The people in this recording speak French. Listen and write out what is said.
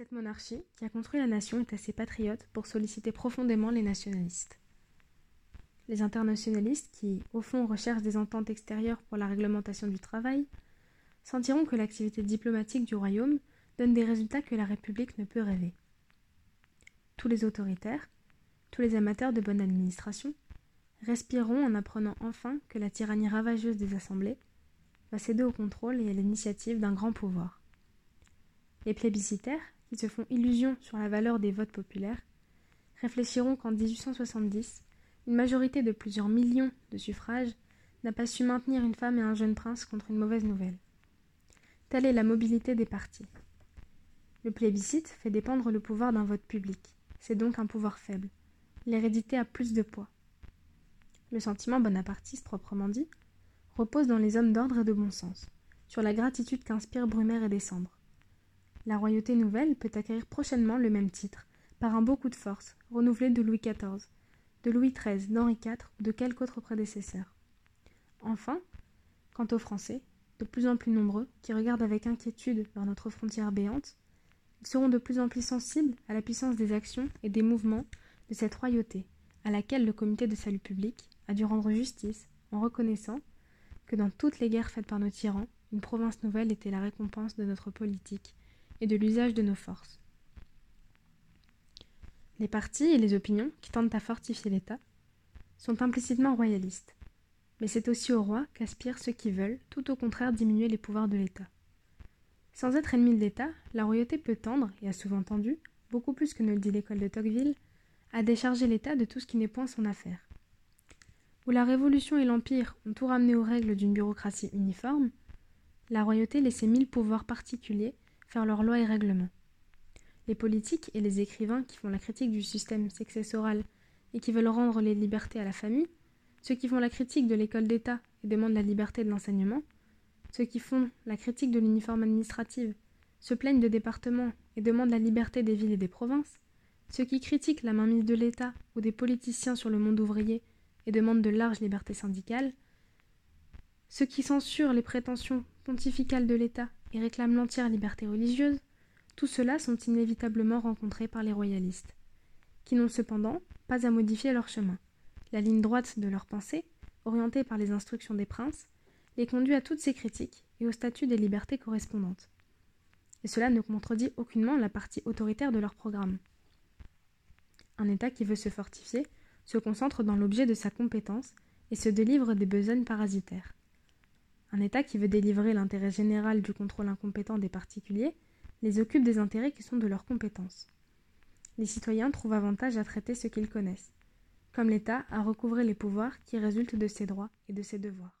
Cette monarchie, qui a construit la nation, est assez patriote pour solliciter profondément les nationalistes. Les internationalistes, qui, au fond, recherchent des ententes extérieures pour la réglementation du travail, sentiront que l'activité diplomatique du royaume donne des résultats que la République ne peut rêver. Tous les autoritaires, tous les amateurs de bonne administration, respireront en apprenant enfin que la tyrannie ravageuse des assemblées va céder au contrôle et à l'initiative d'un grand pouvoir. Les plébiscitaires, qui se font illusion sur la valeur des votes populaires, réfléchiront qu'en 1870, une majorité de plusieurs millions de suffrages n'a pas su maintenir une femme et un jeune prince contre une mauvaise nouvelle. Telle est la mobilité des partis. Le plébiscite fait dépendre le pouvoir d'un vote public. C'est donc un pouvoir faible. L'hérédité a plus de poids. Le sentiment bonapartiste, proprement dit, repose dans les hommes d'ordre et de bon sens, sur la gratitude qu'inspirent Brumaire et Décembre. La royauté nouvelle peut acquérir prochainement le même titre, par un beau coup de force, renouvelé de Louis XIV, de Louis XIII, d'Henri IV ou de quelque autre prédécesseur. Enfin, quant aux Français, de plus en plus nombreux, qui regardent avec inquiétude vers notre frontière béante, ils seront de plus en plus sensibles à la puissance des actions et des mouvements de cette royauté, à laquelle le comité de salut public a dû rendre justice en reconnaissant que dans toutes les guerres faites par nos tyrans, une province nouvelle était la récompense de notre politique et de l'usage de nos forces. Les partis et les opinions qui tentent à fortifier l'État sont implicitement royalistes, mais c'est aussi au roi qu'aspirent ceux qui veulent, tout au contraire, diminuer les pouvoirs de l'État. Sans être ennemi de l'État, la royauté peut tendre, et a souvent tendu, beaucoup plus que ne le dit l'école de Tocqueville, à décharger l'État de tout ce qui n'est point son affaire où la Révolution et l'Empire ont tout ramené aux règles d'une bureaucratie uniforme, la royauté laissait mille pouvoirs particuliers faire leurs lois et règlements. Les politiques et les écrivains qui font la critique du système successoral et qui veulent rendre les libertés à la famille, ceux qui font la critique de l'école d'État et demandent la liberté de l'enseignement, ceux qui font la critique de l'uniforme administrative, se plaignent de départements et demandent la liberté des villes et des provinces, ceux qui critiquent la mainmise de l'État ou des politiciens sur le monde ouvrier et demandent de larges libertés syndicales, ceux qui censurent les prétentions pontificales de l'État et réclament l'entière liberté religieuse, tout cela sont inévitablement rencontrés par les royalistes, qui n'ont cependant pas à modifier leur chemin. La ligne droite de leur pensée, orientée par les instructions des princes, les conduit à toutes ces critiques et au statut des libertés correspondantes. Et cela ne contredit aucunement la partie autoritaire de leur programme. Un État qui veut se fortifier se concentre dans l'objet de sa compétence et se délivre des besognes parasitaires. Un État qui veut délivrer l'intérêt général du contrôle incompétent des particuliers les occupe des intérêts qui sont de leur compétence. Les citoyens trouvent avantage à traiter ce qu'ils connaissent, comme l'État à recouvrer les pouvoirs qui résultent de ses droits et de ses devoirs.